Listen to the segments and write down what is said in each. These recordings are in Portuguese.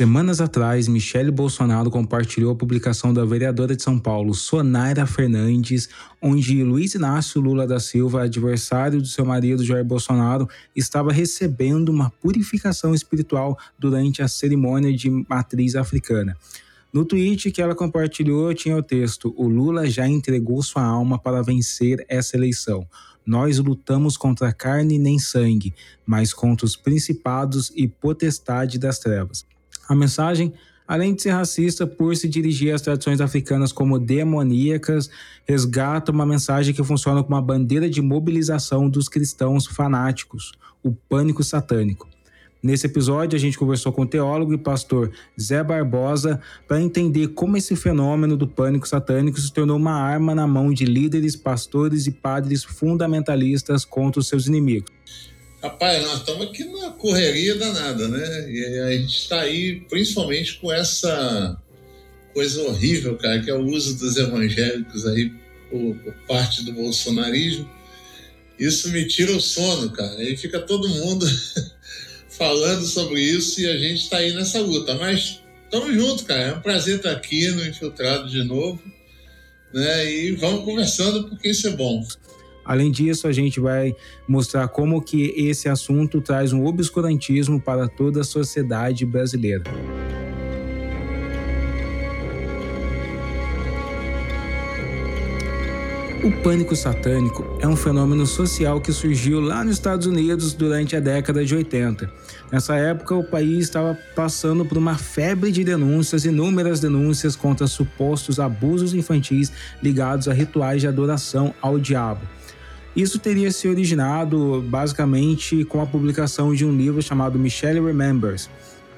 Semanas atrás, Michele Bolsonaro compartilhou a publicação da vereadora de São Paulo, Sonaira Fernandes, onde Luiz Inácio Lula da Silva, adversário do seu marido Jair Bolsonaro, estava recebendo uma purificação espiritual durante a cerimônia de matriz africana. No tweet que ela compartilhou tinha o texto: O Lula já entregou sua alma para vencer essa eleição. Nós lutamos contra carne nem sangue, mas contra os principados e potestade das trevas. A mensagem, além de ser racista por se dirigir às tradições africanas como demoníacas, resgata uma mensagem que funciona como uma bandeira de mobilização dos cristãos fanáticos, o pânico satânico. Nesse episódio, a gente conversou com o teólogo e pastor Zé Barbosa para entender como esse fenômeno do pânico satânico se tornou uma arma na mão de líderes, pastores e padres fundamentalistas contra os seus inimigos. Rapaz, nós estamos aqui na correria danada, né? E a gente está aí principalmente com essa coisa horrível, cara, que é o uso dos evangélicos aí por, por parte do bolsonarismo. Isso me tira o sono, cara. Aí fica todo mundo falando sobre isso e a gente está aí nessa luta. Mas estamos juntos, cara. É um prazer estar aqui no Infiltrado de novo. Né? E vamos conversando porque isso é bom. Além disso, a gente vai mostrar como que esse assunto traz um obscurantismo para toda a sociedade brasileira. O pânico satânico é um fenômeno social que surgiu lá nos Estados Unidos durante a década de 80. Nessa época, o país estava passando por uma febre de denúncias, inúmeras denúncias contra supostos abusos infantis ligados a rituais de adoração ao diabo. Isso teria se originado basicamente com a publicação de um livro chamado Michelle Remembers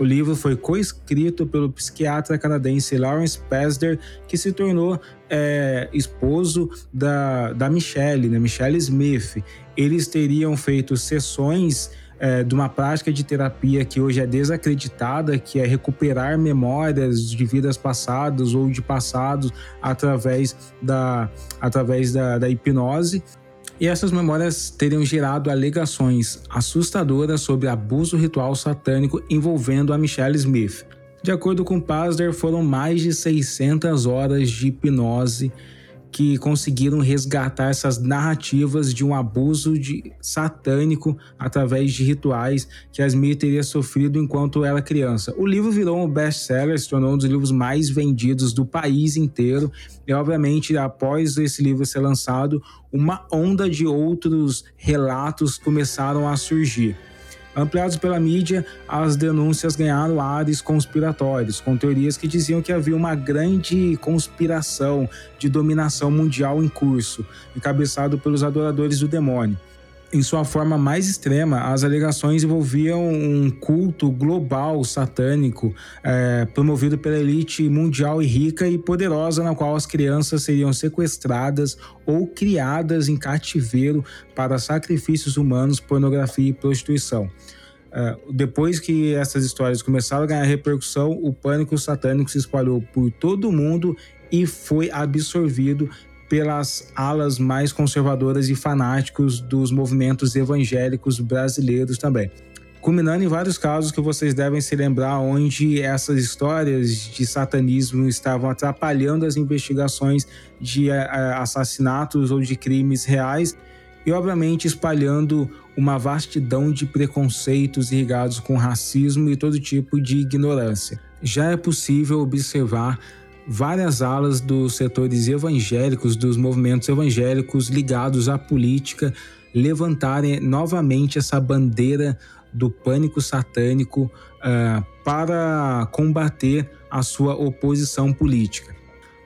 o livro foi coescrito pelo psiquiatra canadense Lawrence Pasder, que se tornou é, esposo da, da Michelle, né, Michelle Smith. Eles teriam feito sessões é, de uma prática de terapia que hoje é desacreditada, que é recuperar memórias de vidas passadas ou de passados através da, através da, da hipnose. E essas memórias teriam gerado alegações assustadoras sobre abuso ritual satânico envolvendo a Michelle Smith. De acordo com Pasder, foram mais de 600 horas de hipnose que conseguiram resgatar essas narrativas de um abuso de, satânico através de rituais que a Smith teria sofrido enquanto era criança. O livro virou um best-seller, se tornou um dos livros mais vendidos do país inteiro e, obviamente, após esse livro ser lançado, uma onda de outros relatos começaram a surgir. Ampliados pela mídia, as denúncias ganharam ares conspiratórios, com teorias que diziam que havia uma grande conspiração de dominação mundial em curso, encabeçado pelos adoradores do demônio. Em sua forma mais extrema, as alegações envolviam um culto global satânico é, promovido pela elite mundial e rica e poderosa, na qual as crianças seriam sequestradas ou criadas em cativeiro para sacrifícios humanos, pornografia e prostituição. Uh, depois que essas histórias começaram a ganhar repercussão, o pânico satânico se espalhou por todo o mundo e foi absorvido pelas alas mais conservadoras e fanáticos dos movimentos evangélicos brasileiros também. Culminando em vários casos que vocês devem se lembrar, onde essas histórias de satanismo estavam atrapalhando as investigações de eh, eh, assassinatos ou de crimes reais e, obviamente, espalhando uma vastidão de preconceitos irrigados com racismo e todo tipo de ignorância. Já é possível observar várias alas dos setores evangélicos, dos movimentos evangélicos ligados à política, levantarem novamente essa bandeira do pânico satânico uh, para combater a sua oposição política.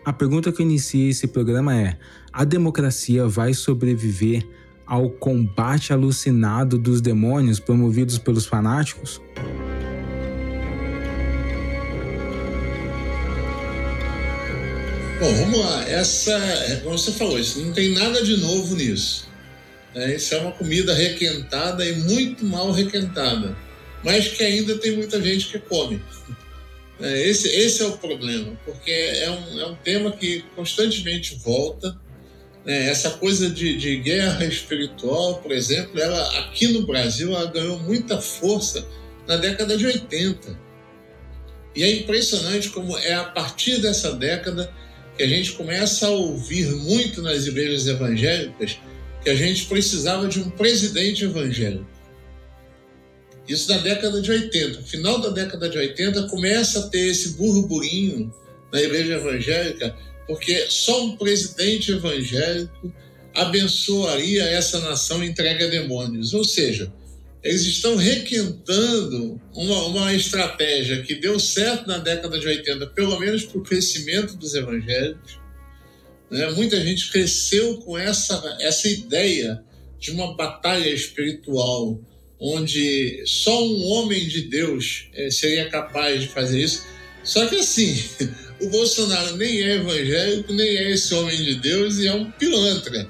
A pergunta que inicia esse programa é: a democracia vai sobreviver ao combate alucinado dos demônios promovidos pelos fanáticos? Bom, vamos lá. Essa, é, como você falou, isso não tem nada de novo nisso. É, isso é uma comida requentada e muito mal requentada, mas que ainda tem muita gente que come. É, esse, esse é o problema, porque é um, é um tema que constantemente volta. É, essa coisa de, de guerra espiritual, por exemplo, ela aqui no Brasil ela ganhou muita força na década de 80. E é impressionante como é a partir dessa década que a gente começa a ouvir muito nas igrejas evangélicas que a gente precisava de um presidente evangélico. Isso na década de 80. No final da década de 80 começa a ter esse burburinho na igreja evangélica, porque só um presidente evangélico abençoaria essa nação entregue a demônios. Ou seja, eles estão requentando uma, uma estratégia que deu certo na década de 80, pelo menos para o crescimento dos evangélicos. Né? Muita gente cresceu com essa, essa ideia de uma batalha espiritual, onde só um homem de Deus é, seria capaz de fazer isso. Só que assim, o Bolsonaro nem é evangélico, nem é esse homem de Deus e é um pilantra.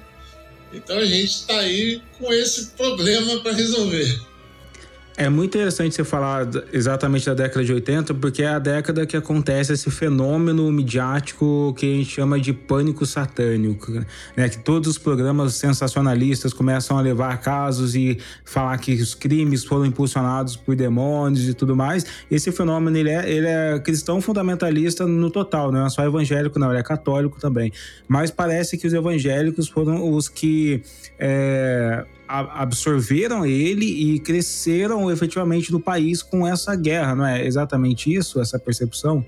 Então a gente está aí com esse problema para resolver. É muito interessante você falar exatamente da década de 80, porque é a década que acontece esse fenômeno midiático que a gente chama de pânico satânico, né? Que todos os programas sensacionalistas começam a levar casos e falar que os crimes foram impulsionados por demônios e tudo mais. Esse fenômeno ele é, ele é cristão fundamentalista no total, não é só evangélico, não, ele é católico também. Mas parece que os evangélicos foram os que é, absorveram ele e cresceram efetivamente no país com essa guerra, não é exatamente isso, essa percepção?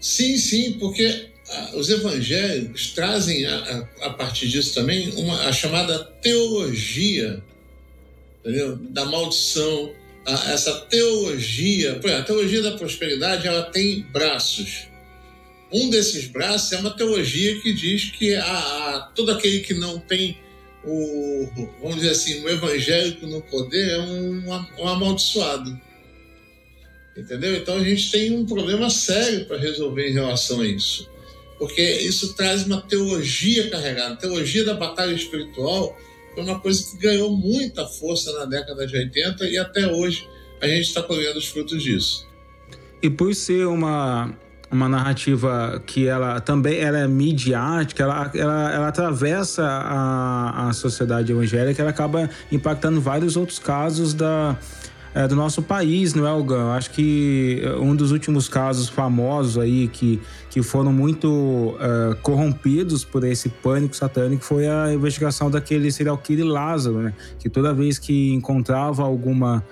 Sim, sim, porque ah, os evangélicos trazem a, a, a partir disso também uma, a chamada teologia entendeu? da maldição, a, essa teologia, a teologia da prosperidade ela tem braços. Um desses braços é uma teologia que diz que a, a todo aquele que não tem o, vamos dizer assim, o evangélico no poder é um, um amaldiçoado. Entendeu? Então a gente tem um problema sério para resolver em relação a isso. Porque isso traz uma teologia carregada. A teologia da batalha espiritual foi uma coisa que ganhou muita força na década de 80 e até hoje a gente está colhendo os frutos disso. E por ser uma, uma narrativa que ela também ela é midiática, ela, ela, ela atravessa a, a sociedade evangélica, ela acaba impactando vários outros casos da, é, do nosso país, não é, Algan? Acho que um dos últimos casos famosos aí que, que foram muito é, corrompidos por esse pânico satânico foi a investigação daquele serial killer Lázaro, né? Que toda vez que encontrava alguma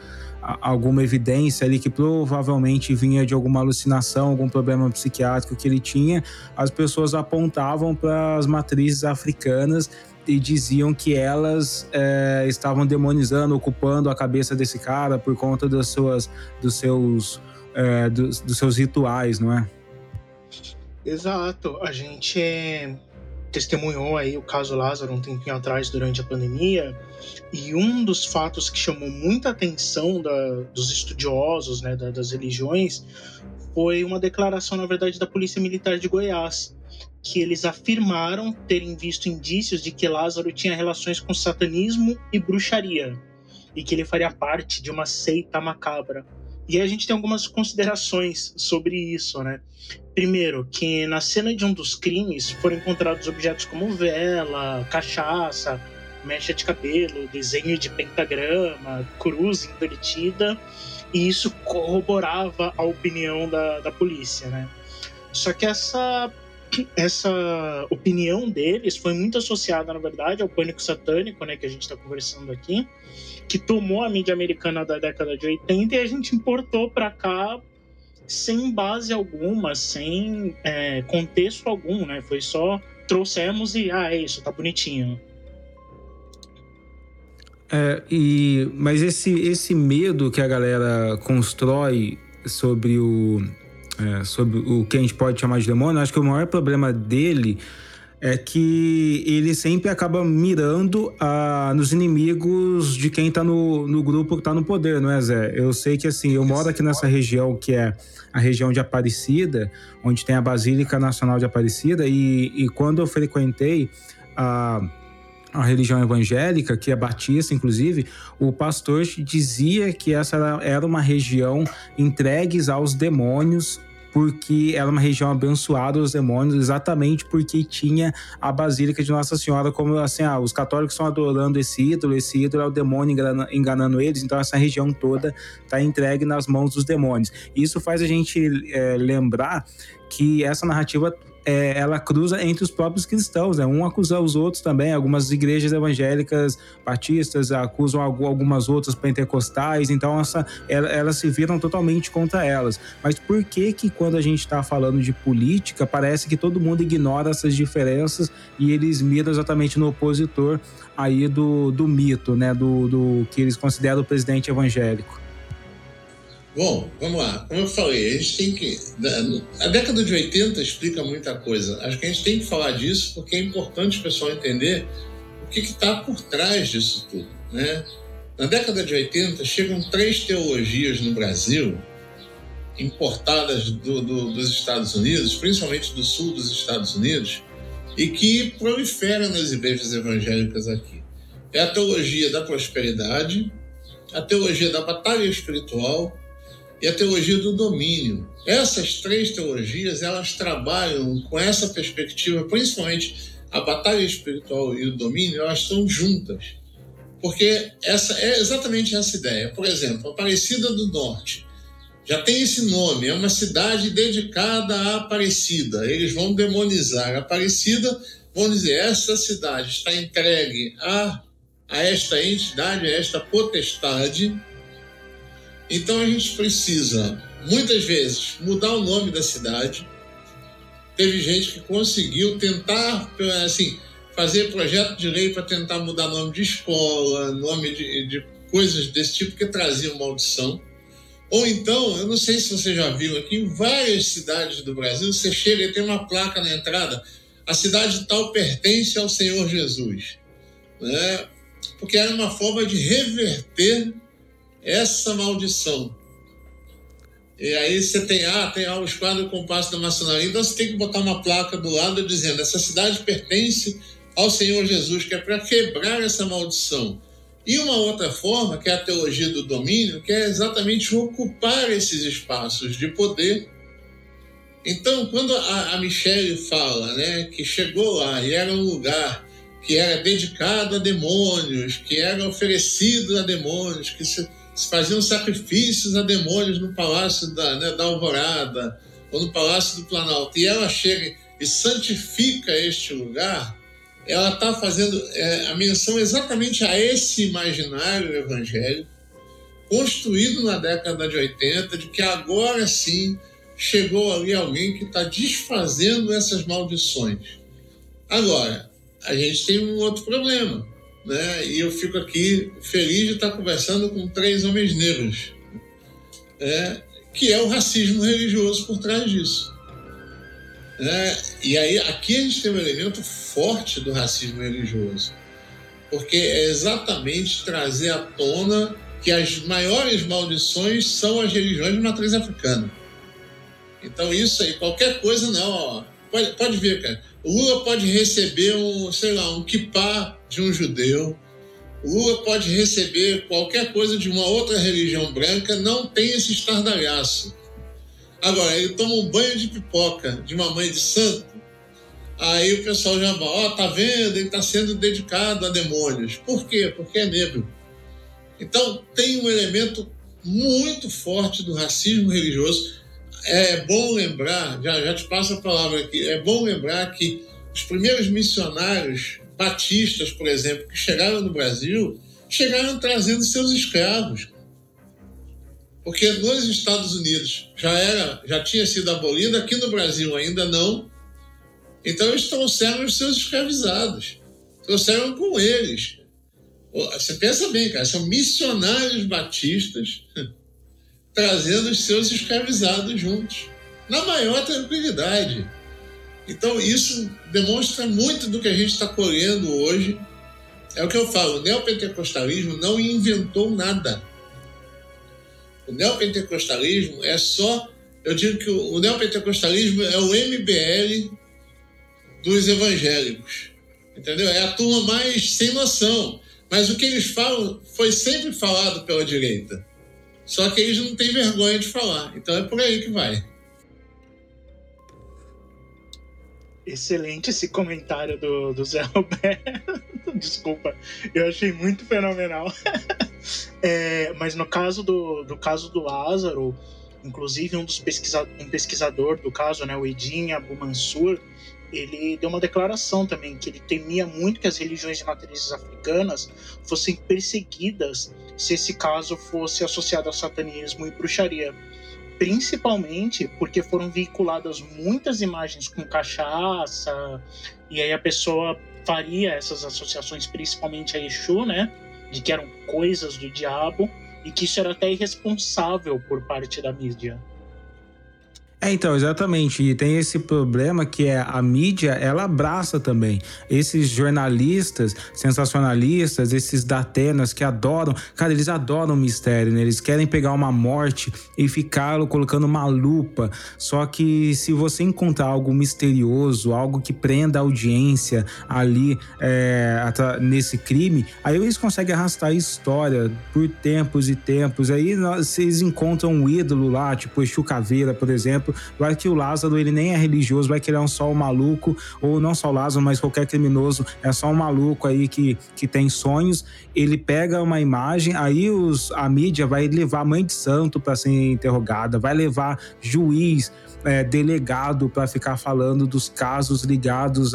alguma evidência ali que provavelmente vinha de alguma alucinação, algum problema psiquiátrico que ele tinha, as pessoas apontavam para as matrizes africanas e diziam que elas é, estavam demonizando, ocupando a cabeça desse cara por conta das suas, dos seus, é, dos, dos seus rituais, não é? Exato. A gente testemunhou aí o caso Lázaro um tempinho atrás durante a pandemia e um dos fatos que chamou muita atenção da, dos estudiosos né, da, das religiões foi uma declaração, na verdade, da Polícia Militar de Goiás, que eles afirmaram terem visto indícios de que Lázaro tinha relações com satanismo e bruxaria e que ele faria parte de uma seita macabra. E a gente tem algumas considerações sobre isso, né? Primeiro, que na cena de um dos crimes foram encontrados objetos como vela, cachaça, mecha de cabelo, desenho de pentagrama, cruz invertida, e isso corroborava a opinião da, da polícia, né? Só que essa essa opinião deles foi muito associada, na verdade, ao pânico satânico, né, que a gente está conversando aqui, que tomou a mídia americana da década de 80 e a gente importou para cá sem base alguma, sem é, contexto algum, né? Foi só trouxemos e ah, é isso, tá bonitinho. É, e, mas esse, esse medo que a galera constrói sobre o, é, sobre o que a gente pode chamar de demônio, acho que o maior problema dele é que ele sempre acaba mirando ah, nos inimigos de quem tá no, no grupo que tá no poder, não é, Zé? Eu sei que assim, eu moro aqui nessa região que é a região de Aparecida, onde tem a Basílica Nacional de Aparecida, e, e quando eu frequentei a. a religião evangélica, que é batista, inclusive, o pastor dizia que essa era uma região entregues aos demônios porque era uma região abençoada dos demônios, exatamente porque tinha a Basílica de Nossa Senhora, como assim, ah, os católicos estão adorando esse ídolo, esse ídolo é o demônio enganando, enganando eles, então essa região toda está entregue nas mãos dos demônios. Isso faz a gente é, lembrar que essa narrativa é, ela cruza entre os próprios cristãos, né? Um acusa os outros também. Algumas igrejas evangélicas batistas acusam algumas outras pentecostais, então essa, elas se viram totalmente contra elas. Mas por que que quando a gente está falando de política parece que todo mundo ignora essas diferenças e eles miram exatamente no opositor aí do, do mito, né? Do, do que eles consideram o presidente evangélico? Bom, vamos lá. Como eu falei, a gente tem que. A década de 80 explica muita coisa. Acho que a gente tem que falar disso porque é importante o pessoal entender o que está por trás disso tudo. Né? Na década de 80, chegam três teologias no Brasil, importadas do, do, dos Estados Unidos, principalmente do sul dos Estados Unidos, e que proliferam nas igrejas evangélicas aqui. É a teologia da prosperidade, a teologia da batalha espiritual e a teologia do domínio. Essas três teologias, elas trabalham com essa perspectiva, principalmente a batalha espiritual e o domínio, elas estão juntas. Porque essa é exatamente essa ideia. Por exemplo, Aparecida do Norte já tem esse nome, é uma cidade dedicada à Aparecida. Eles vão demonizar a Aparecida, vão dizer: essa cidade está entregue a, a esta entidade, a esta potestade então a gente precisa, muitas vezes, mudar o nome da cidade. Teve gente que conseguiu tentar, assim, fazer projeto de lei para tentar mudar nome de escola, nome de, de coisas desse tipo que traziam maldição. Ou então, eu não sei se você já viu aqui, em várias cidades do Brasil, você chega e tem uma placa na entrada, a cidade tal pertence ao Senhor Jesus. Né? Porque era uma forma de reverter essa maldição. E aí você tem, ah, tem ah, o esquadro compasso da maçonaria, então você tem que botar uma placa do lado dizendo essa cidade pertence ao Senhor Jesus, que é para quebrar essa maldição. E uma outra forma, que é a teologia do domínio, que é exatamente ocupar esses espaços de poder. Então, quando a, a Michelle fala né, que chegou lá e era um lugar que era dedicado a demônios, que era oferecido a demônios, que se, faziam sacrifícios a demônios no palácio da, né, da Alvorada ou no palácio do Planalto, e ela chega e santifica este lugar, ela está fazendo é, a menção exatamente a esse imaginário evangélico construído na década de 80, de que agora sim chegou ali alguém que está desfazendo essas maldições. Agora, a gente tem um outro problema né? E eu fico aqui feliz de estar conversando com três homens negros, né? que é o racismo religioso por trás disso. Né? E aí aqui a gente tem um elemento forte do racismo religioso, porque é exatamente trazer à tona que as maiores maldições são as religiões de matriz africana. Então isso aí, qualquer coisa não, ó, pode, pode ver, cara. O Lula pode receber um, sei lá, um kippah de um judeu. Lula pode receber qualquer coisa de uma outra religião branca, não tem esse estardalhaço. Agora, ele toma um banho de pipoca de uma mãe de santo, aí o pessoal já vai, ó, oh, tá vendo? Ele está sendo dedicado a demônios. Por quê? Porque é negro. Então, tem um elemento muito forte do racismo religioso. É bom lembrar, já, já te passo a palavra aqui, é bom lembrar que os primeiros missionários batistas, por exemplo, que chegaram no Brasil, chegaram trazendo seus escravos. Porque nos Estados Unidos já era, já tinha sido abolido, aqui no Brasil ainda não. Então eles trouxeram os seus escravizados. Trouxeram com eles. Você pensa bem, cara, são missionários batistas trazendo os seus escravizados juntos, na maior tranquilidade. Então, isso demonstra muito do que a gente está colhendo hoje. É o que eu falo: o neopentecostalismo não inventou nada. O neopentecostalismo é só. Eu digo que o neopentecostalismo é o MBL dos evangélicos. Entendeu? É a turma mais sem noção. Mas o que eles falam foi sempre falado pela direita. Só que eles não têm vergonha de falar. Então é por aí que vai. Excelente esse comentário do, do Zé Roberto. Desculpa, eu achei muito fenomenal. é, mas no caso do, do caso do Lázaro, inclusive um dos pesquisa, um pesquisador do caso, né, o Edin Abu Mansur, ele deu uma declaração também que ele temia muito que as religiões de matrizes africanas fossem perseguidas se esse caso fosse associado a satanismo e bruxaria principalmente porque foram veiculadas muitas imagens com cachaça, e aí a pessoa faria essas associações, principalmente a Exu, né? De que eram coisas do diabo, e que isso era até irresponsável por parte da mídia. É, então, exatamente. E tem esse problema que é a mídia, ela abraça também. Esses jornalistas sensacionalistas, esses datenas que adoram, cara, eles adoram mistério, né? Eles querem pegar uma morte e ficar colocando uma lupa. Só que se você encontrar algo misterioso, algo que prenda a audiência ali é, nesse crime, aí eles conseguem arrastar a história por tempos e tempos. Aí vocês encontram um ídolo lá, tipo Exu Caveira, por exemplo, vai que o Lázaro ele nem é religioso, vai que ele é um só um maluco, ou não só o Lázaro, mas qualquer criminoso é só um maluco aí que, que tem sonhos. Ele pega uma imagem, aí os, a mídia vai levar mãe de santo para ser interrogada, vai levar juiz, é, delegado para ficar falando dos casos ligados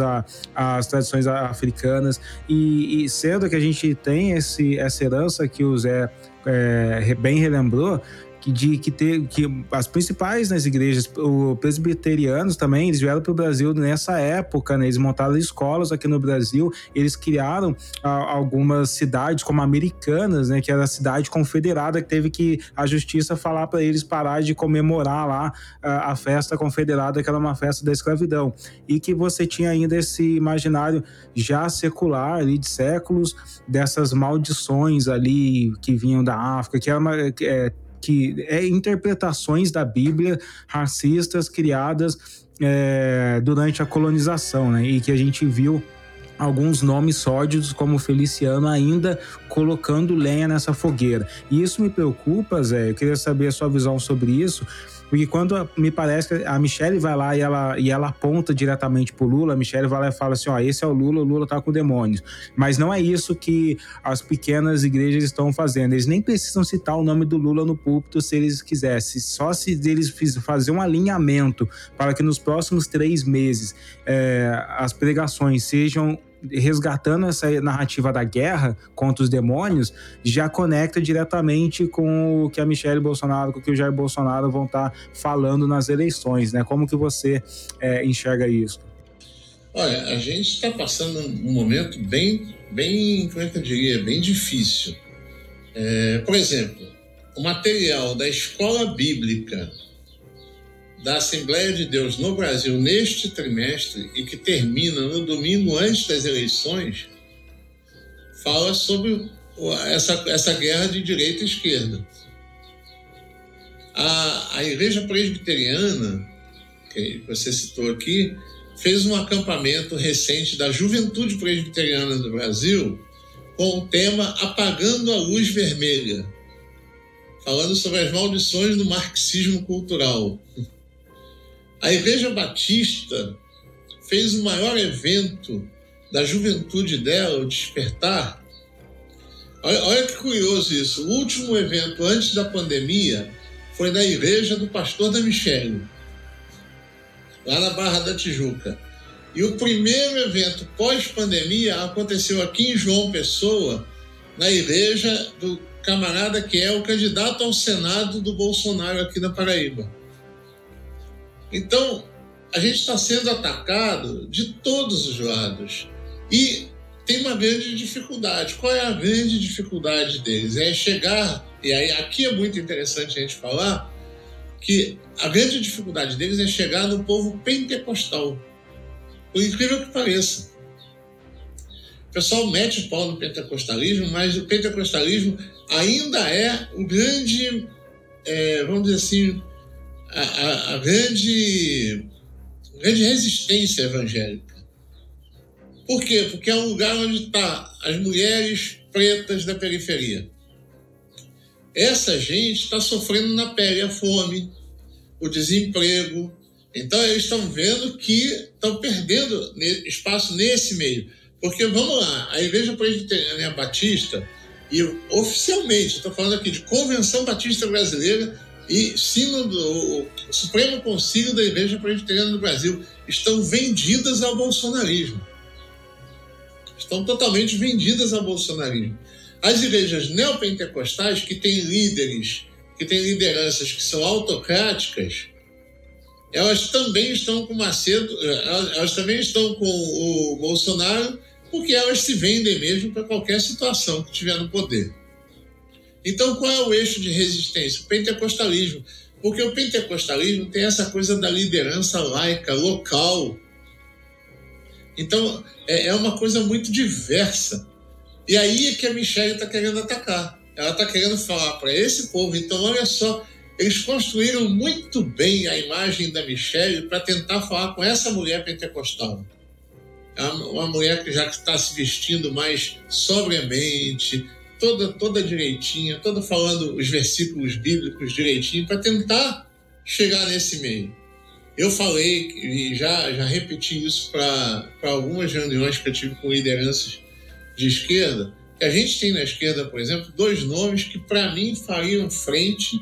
às tradições africanas. E, e, sendo que a gente tem esse, essa herança que o Zé é, bem relembrou, que de que ter que as principais nas igrejas, os presbiterianos também, eles vieram para o Brasil nessa época, né? Eles montaram escolas aqui no Brasil, eles criaram a, algumas cidades como Americanas, né? Que era a cidade confederada que teve que a justiça falar para eles parar de comemorar lá a, a, festa confederada, que era uma festa da escravidão, e que você tinha ainda esse imaginário já secular ali de séculos dessas maldições ali que vinham da África, que era uma, é, que é interpretações da Bíblia racistas criadas é, durante a colonização, né? E que a gente viu alguns nomes sórdidos como Feliciano ainda colocando lenha nessa fogueira. E isso me preocupa, Zé. Eu queria saber a sua visão sobre isso, porque quando me parece que a Michelle vai lá e ela, e ela aponta diretamente pro Lula, a Michelle vai lá e fala assim: ó, esse é o Lula, o Lula tá com demônios. Mas não é isso que as pequenas igrejas estão fazendo. Eles nem precisam citar o nome do Lula no púlpito se eles quisessem. Só se eles fazer um alinhamento para que nos próximos três meses é, as pregações sejam resgatando essa narrativa da guerra contra os demônios, já conecta diretamente com o que a Michelle Bolsonaro, com o que o Jair Bolsonaro vão estar tá falando nas eleições, né? Como que você é, enxerga isso? Olha, a gente está passando um momento bem, bem, como é que eu diria, bem difícil. É, por exemplo, o material da escola bíblica da Assembleia de Deus no Brasil neste trimestre e que termina no domingo antes das eleições, fala sobre essa, essa guerra de direita e esquerda. A, a Igreja Presbiteriana, que você citou aqui, fez um acampamento recente da Juventude Presbiteriana do Brasil com o tema Apagando a Luz Vermelha, falando sobre as maldições do marxismo cultural. A Igreja Batista fez o maior evento da juventude dela, o Despertar. Olha, olha que curioso isso. O último evento antes da pandemia foi na igreja do pastor da Michele, lá na Barra da Tijuca. E o primeiro evento pós-pandemia aconteceu aqui em João Pessoa, na igreja do camarada que é o candidato ao Senado do Bolsonaro aqui na Paraíba. Então, a gente está sendo atacado de todos os lados. E tem uma grande dificuldade. Qual é a grande dificuldade deles? É chegar, e aí aqui é muito interessante a gente falar, que a grande dificuldade deles é chegar no povo pentecostal. Por incrível que pareça. O pessoal mete o pau no pentecostalismo, mas o pentecostalismo ainda é o grande, é, vamos dizer assim, a, a, a grande, grande resistência evangélica. Por quê? Porque é um lugar onde estão tá as mulheres pretas da periferia. Essa gente está sofrendo na pele a fome, o desemprego, Então eles estão vendo que estão perdendo espaço nesse meio. Porque vamos lá, a Igreja Presbiteriana Batista, e oficialmente, estou falando aqui de Convenção Batista Brasileira e Sino do Supremo Conselho da Igreja Presbiteriana do Brasil, estão vendidas ao bolsonarismo. Estão totalmente vendidas ao bolsonarismo. As igrejas neopentecostais, que têm líderes, que têm lideranças que são autocráticas, elas também estão com Macedo, elas, elas também estão com o Bolsonaro, porque elas se vendem mesmo para qualquer situação que tiver no poder. Então, qual é o eixo de resistência? O pentecostalismo. Porque o pentecostalismo tem essa coisa da liderança laica, local. Então, é, é uma coisa muito diversa. E aí é que a Michelle está querendo atacar. Ela está querendo falar para esse povo. Então, olha só, eles construíram muito bem a imagem da Michelle para tentar falar com essa mulher pentecostal. É uma mulher que já está se vestindo mais sobriamente, toda, toda direitinha, toda falando os versículos bíblicos direitinho, para tentar chegar nesse meio. Eu falei e já, já repeti isso para algumas reuniões que eu tive com lideranças de esquerda, que a gente tem na esquerda, por exemplo, dois nomes que para mim fariam frente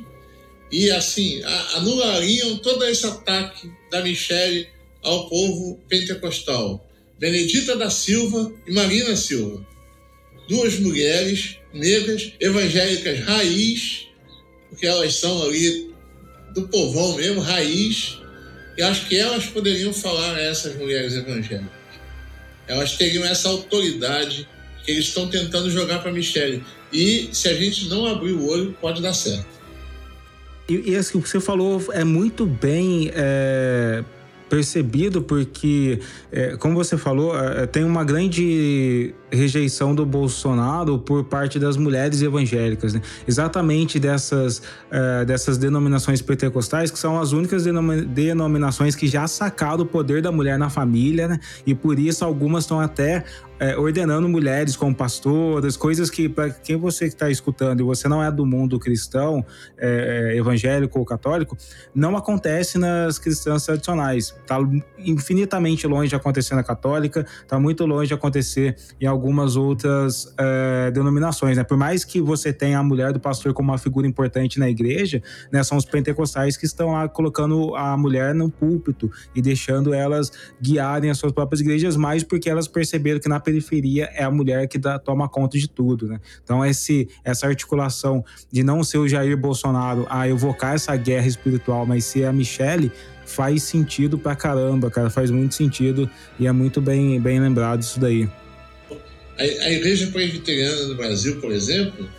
e assim anulariam todo esse ataque da Michelle ao povo pentecostal. Benedita da Silva e Marina Silva. Duas mulheres negras, evangélicas raiz, porque elas são ali do povão mesmo, raiz, e acho que elas poderiam falar a essas mulheres evangélicas. Elas teriam essa autoridade que eles estão tentando jogar para Michelle. E se a gente não abrir o olho, pode dar certo. E, e assim, o que você falou é muito bem é, percebido, porque, é, como você falou, é, tem uma grande rejeição do Bolsonaro por parte das mulheres evangélicas, né? exatamente dessas, uh, dessas denominações pentecostais, que são as únicas denominações que já sacaram o poder da mulher na família, né? e por isso algumas estão até é, ordenando mulheres como pastoras, coisas que, para quem você está escutando e você não é do mundo cristão, é, evangélico ou católico, não acontece nas cristãs tradicionais. Está infinitamente longe de acontecer na católica, está muito longe de acontecer em algumas outras é, denominações, né? Por mais que você tenha a mulher do pastor como uma figura importante na igreja, né? São os pentecostais que estão lá colocando a mulher no púlpito e deixando elas guiarem as suas próprias igrejas, mais porque elas perceberam que na periferia é a mulher que dá, toma conta de tudo, né? Então esse, essa articulação de não ser o Jair Bolsonaro a evocar essa guerra espiritual, mas ser a Michelle, faz sentido pra caramba, cara, faz muito sentido e é muito bem, bem lembrado isso daí. A, a Igreja Presbiteriana do Brasil, por exemplo,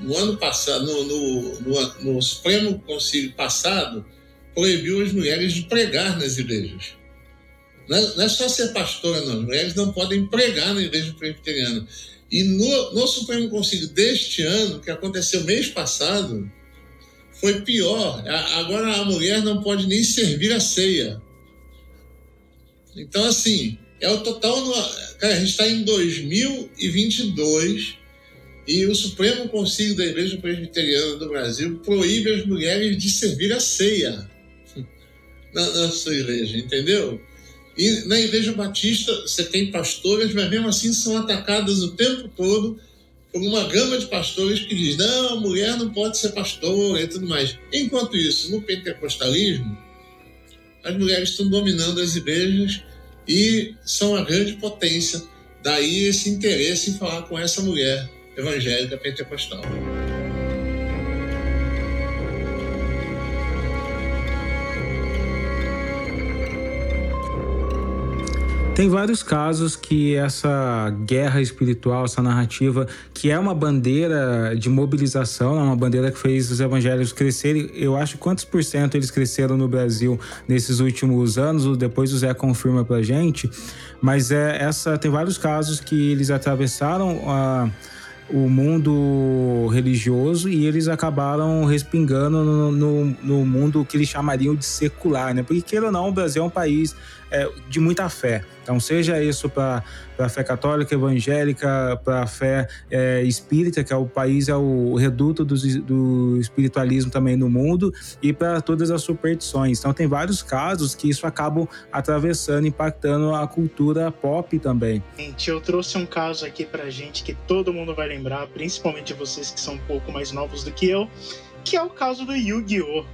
no ano passado, no, no, no, no Supremo Conselho passado, proibiu as mulheres de pregar nas igrejas. Não é, não é, só ser pastora, não. As mulheres não podem pregar na igreja presbiteriana. E no, no Supremo Conselho deste ano, que aconteceu mês passado, foi pior. Agora a mulher não pode nem servir a ceia. Então, assim, é o total. No, cara, a gente está em 2022 e o Supremo Conselho da Igreja Presbiteriana do Brasil proíbe as mulheres de servir a ceia na, na sua igreja, entendeu? E na Igreja Batista você tem pastores, mas mesmo assim são atacadas o tempo todo por uma gama de pastores que diz não, a mulher não pode ser pastora e tudo mais. Enquanto isso, no pentecostalismo, as mulheres estão dominando as igrejas e são a grande potência. Daí esse interesse em falar com essa mulher evangélica pentecostal. Tem vários casos que essa guerra espiritual, essa narrativa, que é uma bandeira de mobilização, é uma bandeira que fez os evangélicos crescerem. Eu acho quantos por cento eles cresceram no Brasil nesses últimos anos, depois o Zé confirma pra gente. Mas é essa tem vários casos que eles atravessaram a o mundo religioso e eles acabaram respingando no, no, no, mundo que eles chamariam de secular, né? Porque, queira ou não, o Brasil é um país é, de muita fé. Então, seja isso para a fé católica, evangélica, para a fé é, espírita, que é o país, é o reduto do, do espiritualismo também no mundo, e para todas as superstições. Então, tem vários casos que isso acabam atravessando, impactando a cultura pop também. Gente, eu trouxe um caso aqui para gente que todo mundo vai lembrar, principalmente vocês que são um pouco mais novos do que eu, que é o caso do Yu-Gi-Oh!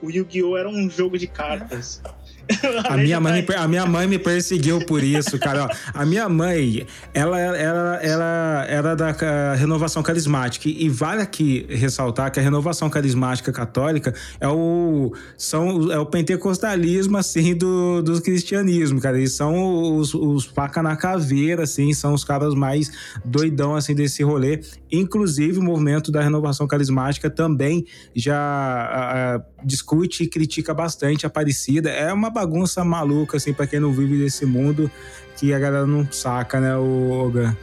O Yu-Gi-Oh! era um jogo de cartas. A minha, mãe, a minha mãe me perseguiu por isso, cara. a minha mãe, ela, ela, ela era da renovação carismática. E vale aqui ressaltar que a renovação carismática católica é o, são, é o pentecostalismo, assim, do, do cristianismo, cara. Eles são os, os paca na caveira, assim, são os caras mais doidão, assim, desse rolê. Inclusive, o movimento da renovação carismática também já a, a, discute e critica bastante a Aparecida. É uma bagunça maluca, assim, para quem não vive desse mundo, que a galera não saca, né, o Ogan?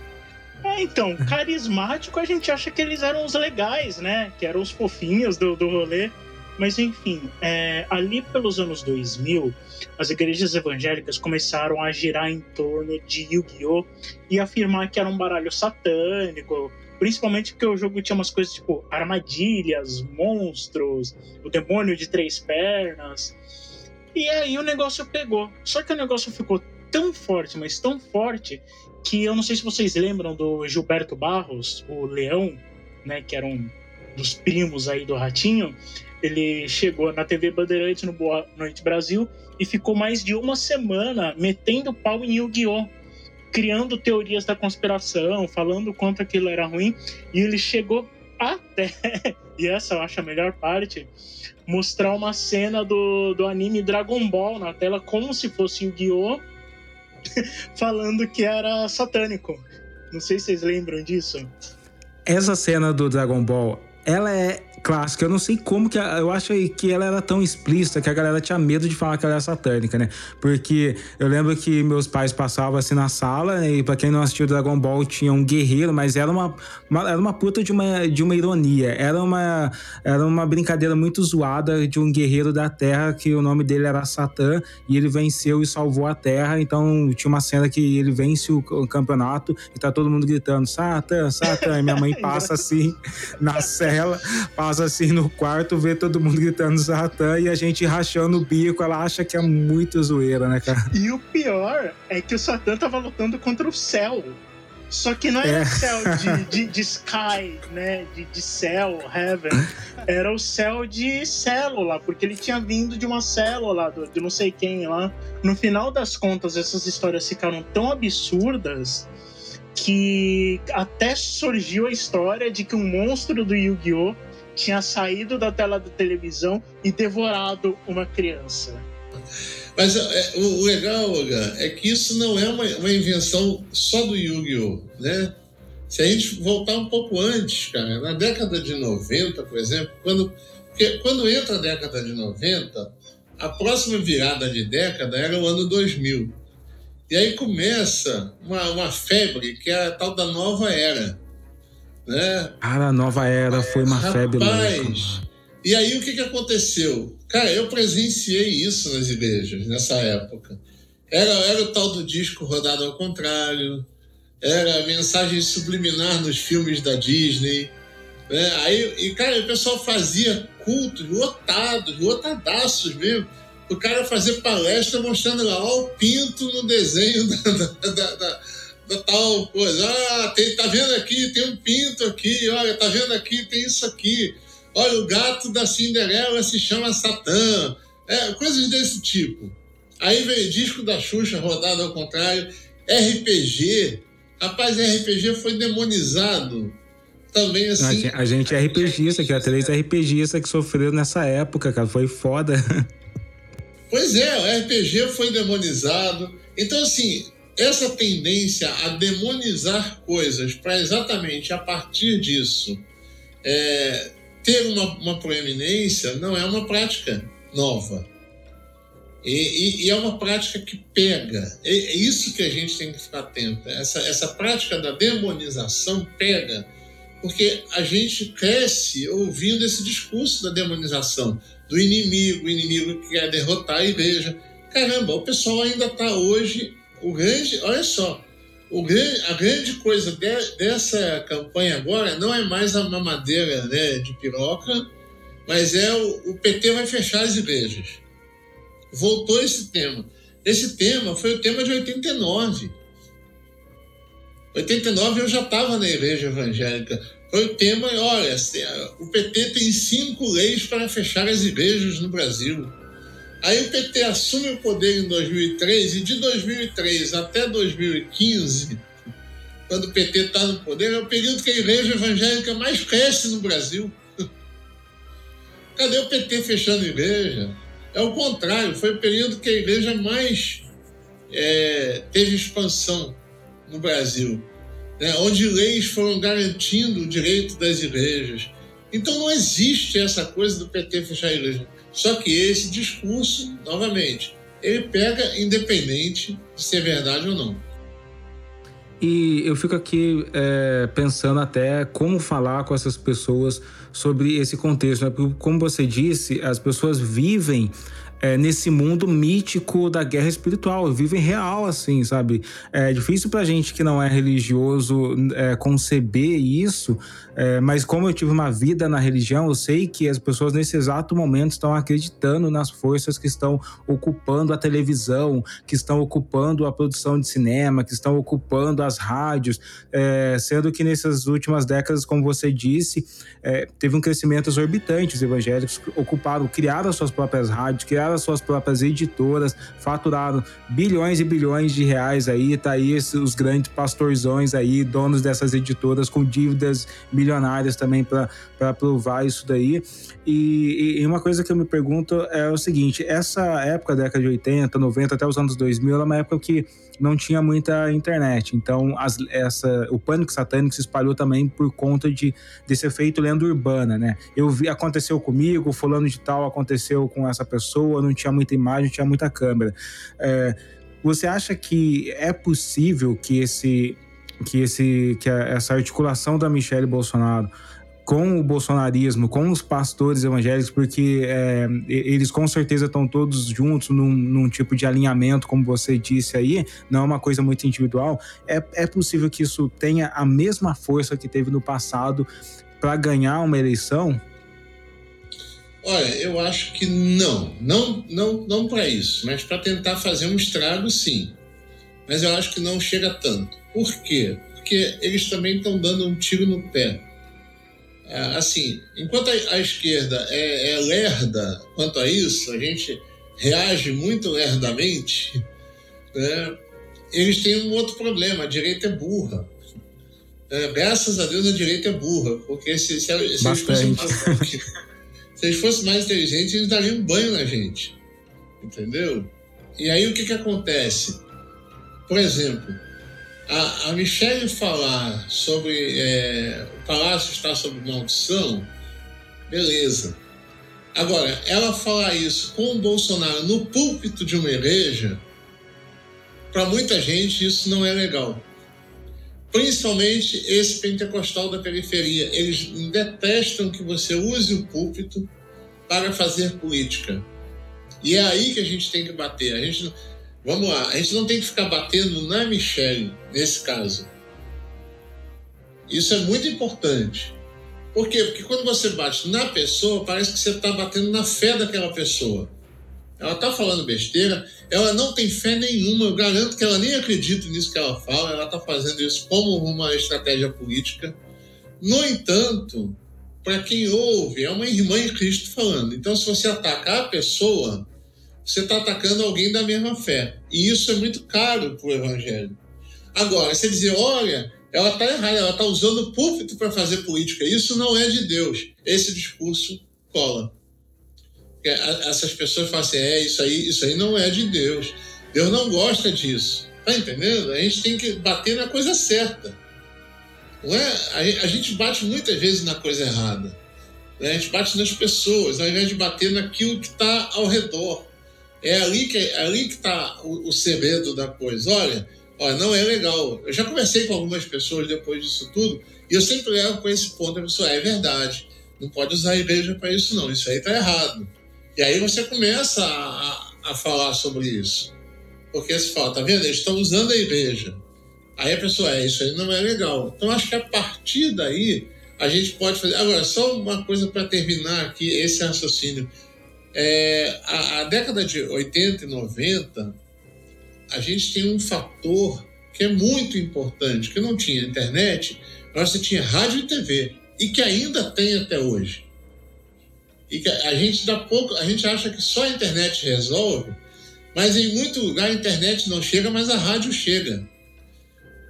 É, então, carismático a gente acha que eles eram os legais, né? Que eram os fofinhos do, do rolê. Mas enfim, é, ali pelos anos 2000, as igrejas evangélicas começaram a girar em torno de Yu-Gi-Oh! e afirmar que era um baralho satânico, Principalmente porque o jogo tinha umas coisas tipo armadilhas, monstros, o demônio de três pernas. E aí o negócio pegou. Só que o negócio ficou tão forte, mas tão forte, que eu não sei se vocês lembram do Gilberto Barros, o Leão, né, que era um dos primos aí do Ratinho. Ele chegou na TV Bandeirante no Boa Noite Brasil e ficou mais de uma semana metendo pau em Yu-Gi-Oh! criando teorias da conspiração, falando quanto aquilo era ruim, e ele chegou até, e essa eu acho a melhor parte, mostrar uma cena do, do anime Dragon Ball na tela como se fosse o Guiô falando que era satânico. Não sei se vocês lembram disso. Essa cena do Dragon Ball, ela é clássica. Eu não sei como que. Eu acho que ela era tão explícita que a galera tinha medo de falar que ela era satânica, né? Porque eu lembro que meus pais passavam assim na sala, e pra quem não assistiu Dragon Ball, tinha um guerreiro, mas era uma, uma, era uma puta de uma, de uma ironia. Era uma, era uma brincadeira muito zoada de um guerreiro da Terra que o nome dele era Satã e ele venceu e salvou a Terra. Então tinha uma cena que ele vence o, o campeonato e tá todo mundo gritando: Satã, Satã. E minha mãe passa assim na cela, passa passa assim no quarto, vê todo mundo gritando Satã e a gente rachando o bico. Ela acha que é muito zoeira, né, cara? E o pior é que o Satã tava lutando contra o céu. Só que não era é. o céu de, de, de, sky, né? De, de céu, heaven. Era o céu de célula, porque ele tinha vindo de uma célula, de não sei quem lá. No final das contas, essas histórias ficaram tão absurdas que até surgiu a história de que um monstro do Yu-Gi-Oh! Tinha saído da tela da televisão e devorado uma criança. Mas é, o legal, Olga, é que isso não é uma, uma invenção só do Yu-Gi-Oh! Né? Se a gente voltar um pouco antes, cara, na década de 90, por exemplo, quando, quando entra a década de 90, a próxima virada de década era o ano 2000. E aí começa uma, uma febre que é a tal da nova era né? Cara, a nova era foi uma Rapaz, febre louca. E aí o que, que aconteceu? Cara, eu presenciei isso nas igrejas nessa época. Era, era o tal do disco rodado ao contrário, era a mensagem subliminar nos filmes da Disney. Né? Aí, e, cara, o pessoal fazia cultos lotados, lotadaços mesmo. O cara fazer palestra mostrando lá, ó, o pinto no desenho da, da, da da tal coisa. Ah, tem, tá vendo aqui, tem um pinto aqui, olha, tá vendo aqui, tem isso aqui. Olha, o gato da Cinderela se chama Satã. É, coisas desse tipo. Aí veio disco da Xuxa rodado ao contrário, RPG. Rapaz, RPG foi demonizado. Também assim. A gente é RPGista, que é três RPGista que sofreu nessa época, cara. Foi foda. Pois é, o RPG foi demonizado. Então, assim, essa tendência a demonizar coisas para exatamente a partir disso é, ter uma, uma, proeminência não é uma prática nova. E, e, e, é uma prática que pega. É, é isso que a gente tem que ficar atento. Essa, essa prática da demonização pega, porque a gente cresce ouvindo esse discurso da demonização, do inimigo, o inimigo que quer derrotar a igreja. Caramba, o pessoal ainda está hoje o grande, olha só, o grande, a grande coisa de, dessa campanha agora não é mais a mamadeira né, de piroca, mas é o, o PT vai fechar as igrejas. Voltou esse tema. Esse tema foi o tema de 89. 89 eu já estava na igreja evangélica. Foi o tema, olha, o PT tem cinco leis para fechar as igrejas no Brasil. Aí o PT assume o poder em 2003 e de 2003 até 2015, quando o PT está no poder, é o período que a igreja evangélica mais cresce no Brasil. Cadê o PT fechando igreja? É o contrário, foi o período que a igreja mais é, teve expansão no Brasil, né? onde leis foram garantindo o direito das igrejas. Então não existe essa coisa do PT fechar a igreja. Só que esse discurso, novamente, ele pega independente de ser verdade ou não. E eu fico aqui é, pensando até como falar com essas pessoas sobre esse contexto, né? Porque, como você disse, as pessoas vivem é, nesse mundo mítico da guerra espiritual, vivem real, assim, sabe? É difícil pra gente que não é religioso é, conceber isso, é, mas como eu tive uma vida na religião, eu sei que as pessoas nesse exato momento estão acreditando nas forças que estão ocupando a televisão, que estão ocupando a produção de cinema, que estão ocupando as rádios, é, sendo que nessas últimas décadas, como você disse, é, teve um crescimento exorbitante. Os evangélicos ocuparam, criaram as suas próprias rádios, criaram as suas próprias editoras, faturaram bilhões e bilhões de reais aí, tá aí os grandes pastorzões aí, donos dessas editoras com dívidas milionárias milionárias também para provar isso daí. E, e, uma coisa que eu me pergunto é o seguinte: essa época, década de 80, 90, até os anos 2000, era uma época que não tinha muita internet. Então, as, essa, o pânico satânico se espalhou também por conta de, desse efeito lenda urbana, né? Eu vi, aconteceu comigo, fulano de tal aconteceu com essa pessoa, não tinha muita imagem, não tinha muita câmera. É, você acha que é possível que esse que, esse, que essa articulação da Michelle Bolsonaro com o bolsonarismo, com os pastores evangélicos, porque é, eles com certeza estão todos juntos num, num, tipo de alinhamento, como você disse aí, não é uma coisa muito individual. É, é possível que isso tenha a mesma força que teve no passado para ganhar uma eleição? Olha, eu acho que não, não, não, não para isso, mas para tentar fazer um estrago, sim. Mas eu acho que não chega tanto. Por quê? Porque eles também estão dando um tiro no pé. É, assim, enquanto a, esquerda é, é lerda quanto a isso, a gente reage muito lerdamente, né? eles têm um outro problema: a direita é burra. É, graças a Deus a direita é burra, porque se, se, se, eles, fossem mais, se eles fossem mais inteligentes, eles dariam um banho na gente. Entendeu? E aí o que, que acontece? Por exemplo, a, a Michelle falar sobre é, o palácio está sob maldição, beleza. Agora, ela falar isso com o Bolsonaro no púlpito de uma igreja, para muita gente isso não é legal. Principalmente esse pentecostal da periferia. Eles detestam que você use o púlpito para fazer política. E é aí que a gente tem que bater. A gente Vamos lá, a gente não tem que ficar batendo na Michelle nesse caso. Isso é muito importante. Por quê? Porque quando você bate na pessoa, parece que você está batendo na fé daquela pessoa. Ela está falando besteira, ela não tem fé nenhuma, eu garanto que ela nem acredita nisso que ela fala, ela está fazendo isso como uma estratégia política. No entanto, para quem ouve, é uma irmã em Cristo falando. Então, se você atacar a pessoa, você está atacando alguém da mesma fé. E isso é muito caro para o evangelho. Agora, você dizer, olha, ela está errada, ela está usando o púlpito para fazer política. Isso não é de Deus. Esse discurso cola. Essas pessoas falam assim, é, isso aí, isso aí não é de Deus. Deus não gosta disso. Tá entendendo? A gente tem que bater na coisa certa. Não é? A gente bate muitas vezes na coisa errada. Né? A gente bate nas pessoas, ao invés de bater naquilo que está ao redor. É ali que é ali que está o, o, segredo da coisa. Olha, olha, não é legal. Eu já conversei com algumas pessoas depois disso tudo e eu sempre levo com esse ponto a pessoa é verdade. Não pode usar a igreja para isso não. Isso aí está errado. E aí você começa a, a, a falar sobre isso. Porque se fala, tá vendo? Eles estão usando a igreja. Aí a pessoa, é, isso aí não é legal. Então acho que a partir daí a gente pode fazer. Agora, só uma coisa para terminar aqui esse raciocínio. É, a, a, década de 80 e 90, a gente tem um fator que é muito importante, que não tinha internet, mas você tinha rádio e TV, e que ainda tem até hoje. E que a gente dá pouco, a gente acha que só a internet resolve, mas em muito lugar a internet não chega, mas a rádio chega.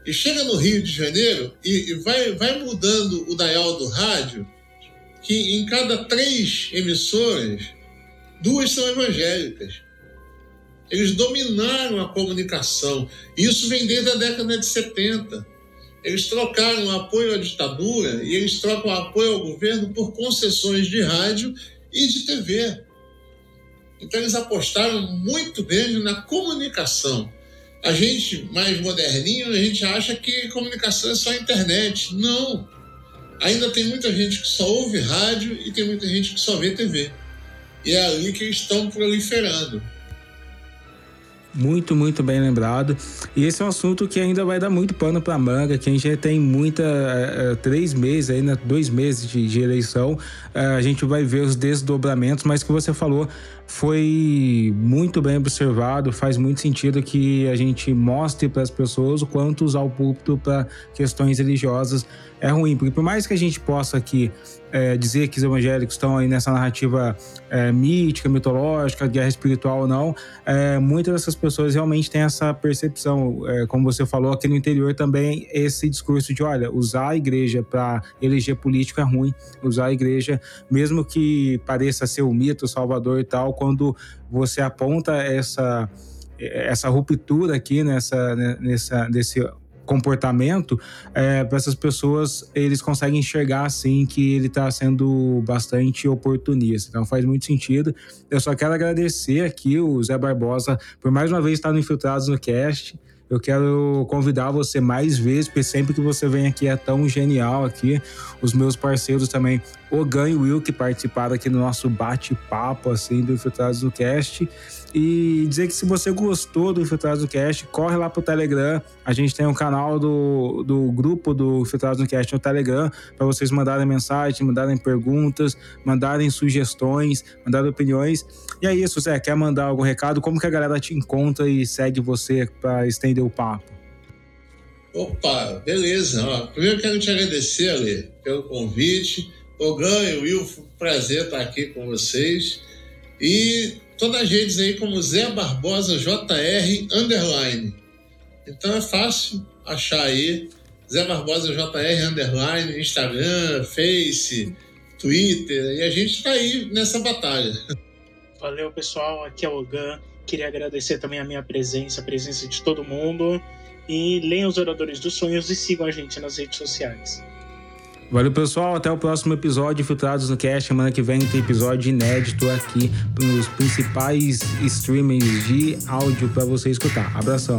E chega no Rio de Janeiro e, e vai, vai mudando o dial do rádio, que em cada três emissoras, duas são evangélicas. Eles dominaram a comunicação. Isso vem desde a década de 70. Eles trocaram apoio à ditadura e eles trocam apoio ao governo por concessões de rádio e de TV. Então eles apostaram muito grande na comunicação. A gente mais moderninho, a gente acha que comunicação é só internet. Não. Ainda tem muita gente que só ouve rádio e tem muita gente que só vê TV. E é ali que eles estão proliferando. Muito, muito bem lembrado. E esse é um assunto que ainda vai dar muito pano para manga, que a gente tem muita. Uh, três meses aí, né? Dois meses de, de eleição. Uh, a gente vai ver os desdobramentos, mas que você falou foi muito bem observado. Faz muito sentido que a gente mostre para as pessoas o quanto usar o púlpito para questões religiosas é ruim, porque por mais que a gente possa aqui é, dizer que os evangélicos estão aí nessa narrativa é, mítica, mitológica, guerra espiritual ou não, é, muitas dessas pessoas realmente têm essa percepção. É, como você falou, aqui no interior também esse discurso de, olha, usar a igreja para eleger político é ruim, usar a igreja, mesmo que pareça ser o mito, o salvador e tal, quando você aponta essa essa ruptura aqui nessa, nessa, nesse comportamento, é, para essas pessoas eles conseguem enxergar assim que ele está sendo bastante oportunista. Então faz muito sentido. Eu só quero agradecer aqui o Zé Barbosa por mais uma vez estar no Infiltrados no Cast. Eu quero convidar você mais vezes, porque sempre que você vem aqui é tão genial aqui. Os meus parceiros também, o Gan e o Will, que participaram aqui no nosso bate-papo assim do Infiltrados no Cast. E dizer que se você gostou do Infiltrados no Cast, corre lá pro Telegram. A gente tem um canal do, do grupo do Infiltrados no Cast no Telegram para vocês mandarem mensagem, mandarem perguntas, mandarem sugestões, mandarem opiniões. E é isso, Zé. Quer mandar algum recado? Como que a galera te encontra e segue você para estender o papo? Opa, beleza. Ó, primeiro quero te agradecer, Ale, pelo convite. O ganho, Will, prazer estar aqui com vocês. E todas as redes aí como Zé Barbosa JR underline. Então é fácil achar aí Zé Barbosa JR underline, Instagram, Face, Twitter, e a gente está aí nessa batalha. Valeu, pessoal. Aqui é o Ogan. Queria agradecer também a minha presença, a presença de todo mundo. E leiam os Oradores dos Sonhos e sigam a gente nas redes sociais. Valeu, pessoal. Até o próximo episódio Filtrados no Cast. Semana que vem tem episódio inédito aqui nos principais streamings de áudio para você escutar. Abração.